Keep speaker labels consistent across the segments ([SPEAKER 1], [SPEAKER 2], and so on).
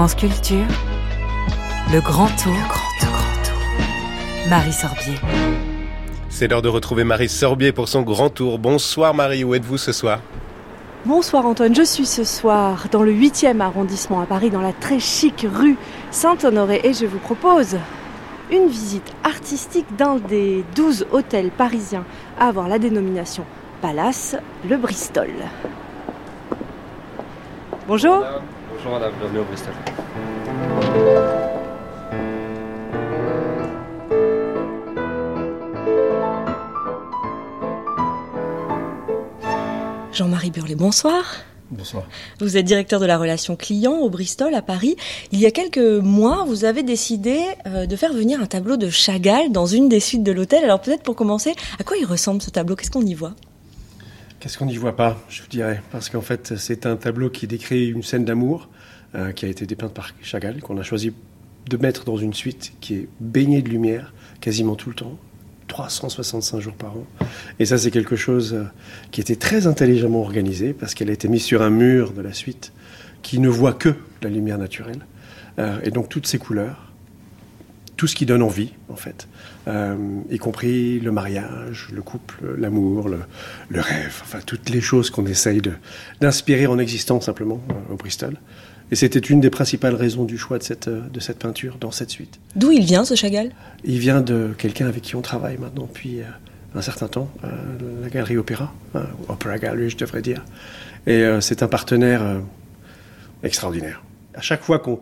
[SPEAKER 1] France Culture, le grand tour, grand tour, grand tour. Marie Sorbier.
[SPEAKER 2] C'est l'heure de retrouver Marie Sorbier pour son grand tour. Bonsoir Marie, où êtes-vous ce soir?
[SPEAKER 3] Bonsoir Antoine, je suis ce soir dans le 8e arrondissement à Paris, dans la très chic rue Saint-Honoré, et je vous propose une visite artistique d'un des 12 hôtels parisiens à avoir la dénomination Palace, le Bristol. Bonjour.
[SPEAKER 4] Bonjour madame, bienvenue au Bristol.
[SPEAKER 3] Jean-Marie Burlet, bonsoir.
[SPEAKER 4] Bonsoir.
[SPEAKER 3] Vous êtes directeur de la relation client au Bristol à Paris. Il y a quelques mois, vous avez décidé euh, de faire venir un tableau de Chagall dans une des suites de l'hôtel. Alors peut-être pour commencer, à quoi il ressemble ce tableau? Qu'est-ce qu'on y voit?
[SPEAKER 5] Qu'est-ce qu'on n'y voit pas, je vous dirais? Parce qu'en fait, c'est un tableau qui décrit une scène d'amour euh, qui a été dépeinte par Chagall, qu'on a choisi de mettre dans une suite qui est baignée de lumière quasiment tout le temps, 365 jours par an. Et ça, c'est quelque chose euh, qui était très intelligemment organisé parce qu'elle a été mise sur un mur de la suite qui ne voit que la lumière naturelle. Euh, et donc toutes ces couleurs, tout ce qui donne envie, en fait, y compris le mariage, le couple, l'amour, le, rêve, enfin toutes les choses qu'on essaye d'inspirer en existant simplement au Bristol. Et c'était une des principales raisons du choix de cette, euh, de cette peinture dans cette suite.
[SPEAKER 3] D'où il vient ce Chagall?
[SPEAKER 5] Il vient de quelqu'un avec qui on travaille maintenant depuis euh, un certain temps, euh, la Galerie Opéra, euh, Opera Gallery, je devrais dire. Et c'est un partenaire extraordinaire. À chaque fois qu'on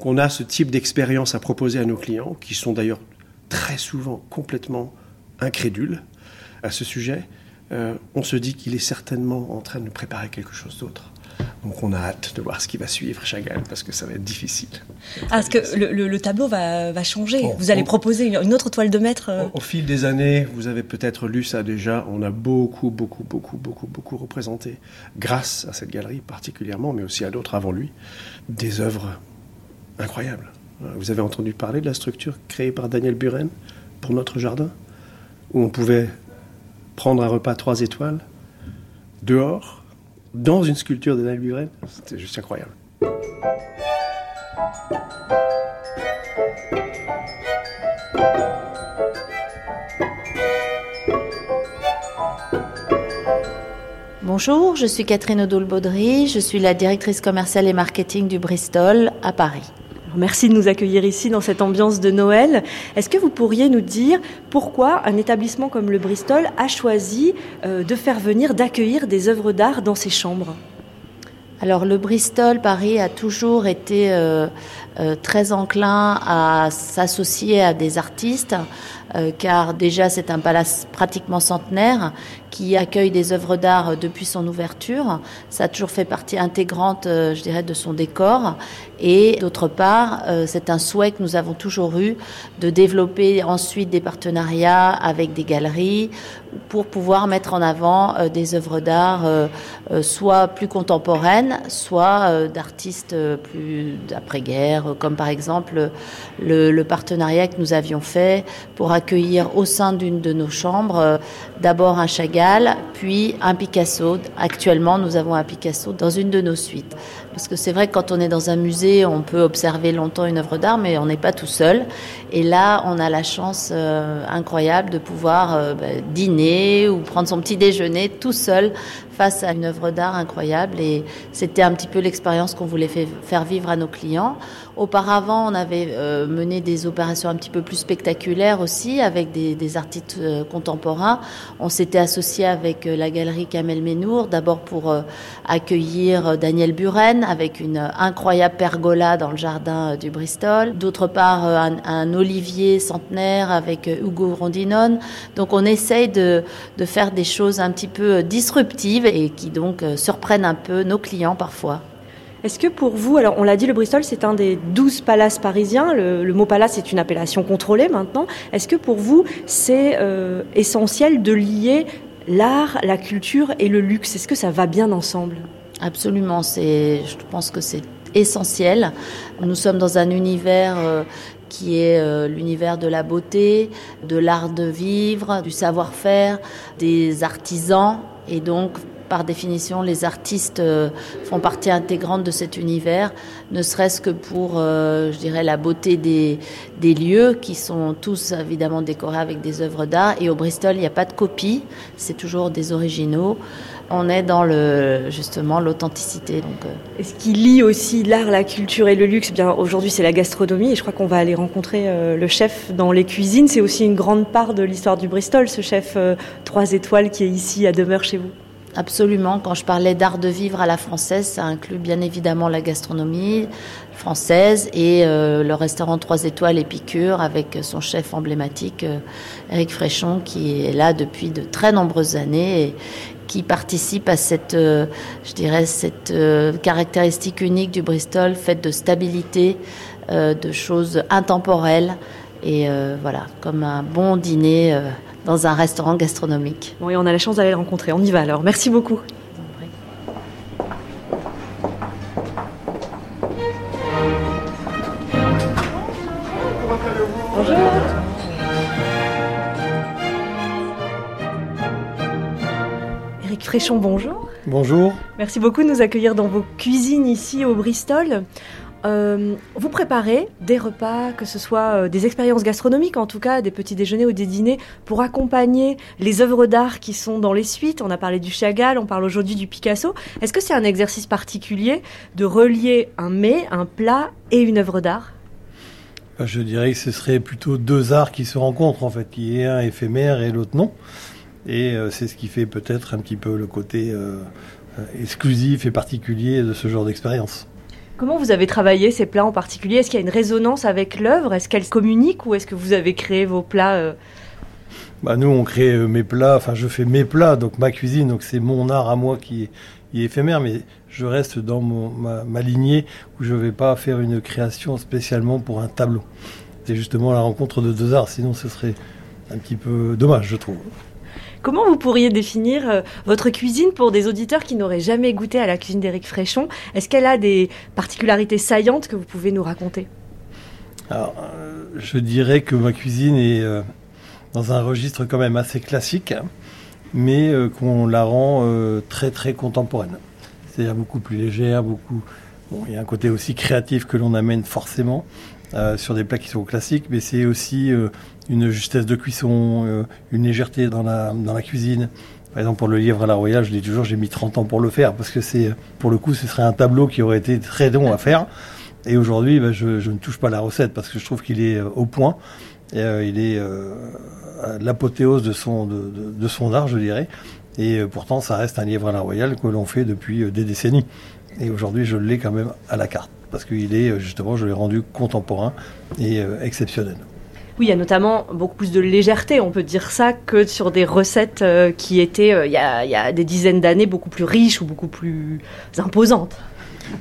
[SPEAKER 5] qu'on a ce type d'expérience à proposer à nos clients, qui sont d'ailleurs très souvent complètement incrédules à ce sujet, euh, on se dit qu'il est certainement en train de nous préparer quelque chose d'autre. Donc on a hâte de voir ce qui va suivre Chagall, parce que ça va être difficile.
[SPEAKER 3] Ah, parce que le, le- le tableau va, va changer. Vous allez
[SPEAKER 5] on-
[SPEAKER 3] proposer une, une autre toile de maître. euh,
[SPEAKER 5] Au, au fil des années, vous avez peut-être lu ça déjà, on a beaucoup, beaucoup, beaucoup, beaucoup, beaucoup représenté, grâce à cette galerie particulièrement, mais aussi à d'autres avant lui, des œuvres incroyables. Euh, Vous avez entendu parler de la structure créée par Daniel Buren pour notre jardin, où on pouvait prendre un repas trois étoiles, dehors, dans une sculpture de Daniel Buren. C'était juste incroyable.
[SPEAKER 6] Bonjour, je suis Catherine Odoul-Baudry, je suis la directrice commerciale et marketing du Bristol à Paris.
[SPEAKER 3] Merci de nous accueillir ici dans cette ambiance de Noël. Est-ce que vous pourriez nous dire pourquoi un établissement comme le Bristol a choisi euh, de faire venir, d'accueillir des œuvres d'art dans ses chambres?
[SPEAKER 6] Alors le Bristol Paris a toujours été euh, euh, très enclin à s'associer à des artistes, euh, car déjà c'est un palace pratiquement centenaire qui accueille des œuvres d'art depuis son ouverture. Ça a toujours fait partie intégrante, euh, je dirais, de son décor. Et d'autre part, euh, c'est un souhait que nous avons toujours eu de développer ensuite des partenariats avec des galeries pour pouvoir mettre en avant euh, des œuvres d'art euh, euh, soit plus contemporaines, soit euh, d'artistes euh, plus d'après-guerre, euh, comme par exemple le, le partenariat que nous avions fait pour accueillir au sein d'une de nos chambres euh, d'abord un Chagall, puis un Picasso. Actuellement, nous avons un Picasso dans une de nos suites. Parce que c'est vrai que quand on est dans un musée, on peut observer longtemps une œuvre d'art, mais on n'est pas tout seul. Et là, on a la chance euh, incroyable de pouvoir euh, bah, dîner ou prendre son petit déjeuner tout seul face à une œuvre d'art incroyable. Et c'était un petit peu l'expérience qu'on voulait faire vivre à nos clients. Auparavant, on avait euh, mené des opérations un petit peu plus spectaculaires aussi avec des, des artistes contemporains. On s'était associé avec la galerie Kamel Menour, d'abord pour accueillir Daniel Buren avec une euh, incroyable pergola dans le jardin euh, du Bristol. D'autre part, euh, un, olivier centenaire avec Hugo Rondinone. Donc on essaye de, faire des choses un petit peu disruptives et qui donc surprennent un peu nos clients parfois.
[SPEAKER 3] Est-ce que pour vous, alors on l'a dit, le Bristol c'est un des douze palaces parisiens, le, mot palace est une appellation contrôlée maintenant. Est-ce que pour vous c'est essentiel de lier l'art, la culture et le luxe? Est-ce que ça va bien ensemble?
[SPEAKER 6] Absolument, c'est, je pense que c'est essentiel. Nous sommes dans un univers euh, qui est euh, l'univers de la beauté, de l'art de vivre, du savoir-faire, des artisans. Et donc, par définition, les artistes euh, font partie intégrante de cet univers, ne serait-ce que pour, euh, je dirais, la beauté des, lieux qui sont tous évidemment décorés avec des œuvres d'art. Et au Bristol, il n'y a pas de copie, c'est toujours des originaux on est dans le justement l'authenticité. Donc,
[SPEAKER 3] euh. ce qui lie aussi l'art, la culture et le luxe, eh bien aujourd'hui c'est la gastronomie et je crois qu'on va aller rencontrer le chef dans les cuisines. C'est aussi une grande part de l'histoire du Bristol, ce chef euh, trois étoiles qui est ici à demeure chez vous.
[SPEAKER 6] Absolument. Quand je parlais d'art de vivre à la française, ça inclut bien évidemment la gastronomie française et le restaurant 3 étoiles Épicure avec son chef emblématique, Eric Fréchon, qui est là depuis de très nombreuses années et, qui participe à cette, euh, je dirais, cette euh, caractéristique unique du Bristol, faite de stabilité, euh, de choses intemporelles, et voilà, comme un bon dîner dans un restaurant gastronomique.
[SPEAKER 3] Oui, on a la chance d'aller le rencontrer. On y va alors. Merci beaucoup. Fréchon, bonjour.
[SPEAKER 5] Bonjour.
[SPEAKER 3] Merci beaucoup de nous accueillir dans vos cuisines ici au Bristol. Euh, vous préparez des repas, que ce soit euh, des expériences gastronomiques, en tout cas des petits déjeuners ou des dîners, pour accompagner les œuvres d'art qui sont dans les suites. On a parlé du Chagall, on parle aujourd'hui du Picasso. Est-ce que c'est un exercice particulier de relier un mets, un plat et une œuvre d'art?
[SPEAKER 7] Bah, Je dirais que ce serait plutôt deux arts qui se rencontrent, en fait, qui est un éphémère et l'autre non. Et euh, c'est ce qui fait peut-être un petit peu le côté euh, euh, exclusif et particulier de ce genre d'expérience.
[SPEAKER 3] Comment vous avez travaillé ces plats en particulier? Est-ce qu'il y a une résonance avec l'œuvre? Est-ce qu'elle communique ou est-ce que vous avez créé vos plats
[SPEAKER 7] bah nous, on crée mes plats, enfin je fais mes plats, donc ma cuisine, donc c'est mon art à moi qui est, éphémère, mais je reste dans ma, ma, lignée où je ne vais pas faire une création spécialement pour un tableau. C'est justement la rencontre de deux arts, sinon ce serait un petit peu dommage, je trouve.
[SPEAKER 3] Comment vous pourriez définir euh, votre cuisine pour des auditeurs qui n'auraient jamais goûté à la cuisine d'Éric Fréchon? Est-ce qu'elle a des particularités saillantes que vous pouvez nous raconter?
[SPEAKER 7] Alors, euh, je dirais que ma cuisine est euh, dans un registre quand même assez classique, mais qu'on la rend très très contemporaine. C'est-à-dire beaucoup plus légère, beaucoup. Bon, il y a un côté aussi créatif que l'on amène forcément. Sur des plats qui sont classiques, mais c'est aussi une justesse de cuisson, euh, une légèreté dans la, dans la cuisine. Par exemple, pour le livre à la Royale, je dis toujours, j'ai mis 30 ans pour le faire, parce que c'est, pour le coup, ce serait un tableau qui aurait été très long à faire. Et aujourd'hui, ben, je, je, ne touche pas la recette, parce que je trouve qu'il est euh, au point. Et, euh, il est l'apothéose de son, de, de, son art, je dirais. Et pourtant, ça reste un livre à la Royale que l'on fait depuis des décennies. Et aujourd'hui, je l'ai quand même à la carte, parce qu'il est, justement, je l'ai rendu contemporain et exceptionnel.
[SPEAKER 3] Oui, il y a notamment beaucoup plus de légèreté, on peut dire ça, que sur des recettes euh, qui étaient, euh, il, y a, des dizaines d'années, beaucoup plus riches ou beaucoup plus imposantes.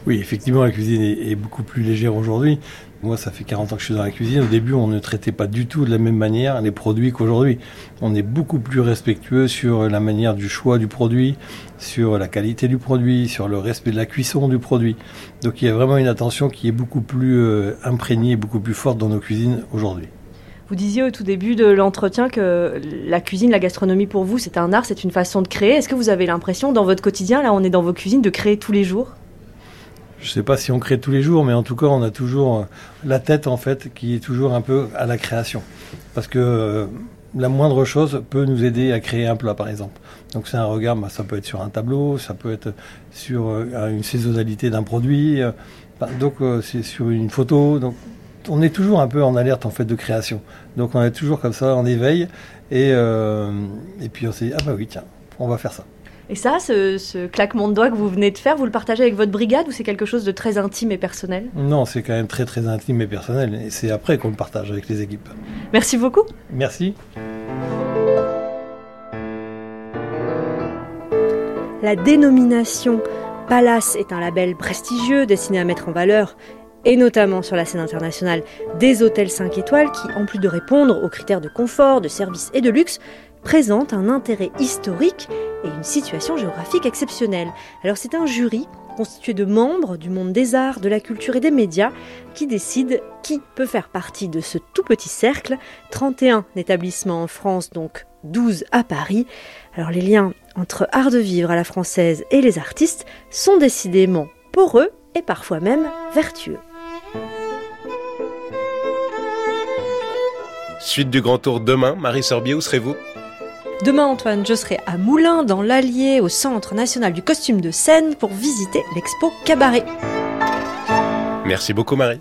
[SPEAKER 7] Oui, effectivement, la cuisine est, beaucoup plus légère aujourd'hui. Moi, ça fait 40 ans que je suis dans la cuisine. Au début, on ne traitait pas du tout de la même manière les produits qu'aujourd'hui. On est beaucoup plus respectueux sur la manière du choix du produit, sur la qualité du produit, sur le respect de la cuisson du produit. Donc, il y a vraiment une attention qui est beaucoup plus euh, imprégnée, beaucoup plus forte dans nos cuisines aujourd'hui.
[SPEAKER 3] Vous disiez au tout début de l'entretien que la cuisine, la gastronomie pour vous, c'est un art, c'est une façon de créer. Est-ce que vous avez l'impression dans votre quotidien, là on est dans vos cuisines, de créer tous les jours?
[SPEAKER 7] Je ne sais pas si on crée tous les jours, mais en tout cas, on a toujours euh, la tête, en fait, qui est toujours un peu à la création. Parce que euh, la moindre chose peut nous aider à créer un plat, par exemple. Donc, c'est un regard, bah, ça peut être sur un tableau, ça peut être sur euh, une saisonnalité d'un produit, donc c'est sur une photo. Donc, on est toujours un peu en alerte en fait de création. Donc on est toujours comme ça en éveil et, et puis on s'est dit ah bah oui tiens on va faire ça.
[SPEAKER 3] Et ça, ce, claquement de doigts que vous venez de faire, vous le partagez avec votre brigade ou c'est quelque chose de très intime et personnel?
[SPEAKER 7] Non, c'est quand même très très intime et personnel et c'est après qu'on le partage avec les équipes.
[SPEAKER 3] Merci beaucoup.
[SPEAKER 7] Merci.
[SPEAKER 3] La dénomination Palace est un label prestigieux destiné à mettre en valeur et notamment sur la scène internationale des hôtels 5 étoiles qui, en plus de répondre aux critères de confort, de service et de luxe, présentent un intérêt historique et une situation géographique exceptionnelle. Alors c'est un jury constitué de membres du monde des arts, de la culture et des médias qui décide qui peut faire partie de ce tout petit cercle. 31 établissements en France, donc 12 à Paris. Alors les liens entre art de vivre à la française et les artistes sont décidément poreux et parfois même vertueux.
[SPEAKER 2] Suite du grand tour demain, Marie Sorbier, où serez-vous?
[SPEAKER 3] Demain, Antoine, je serai à Moulins, dans l'Allier, au Centre national du costume de scène, pour visiter l'expo Cabaret.
[SPEAKER 2] Merci beaucoup, Marie.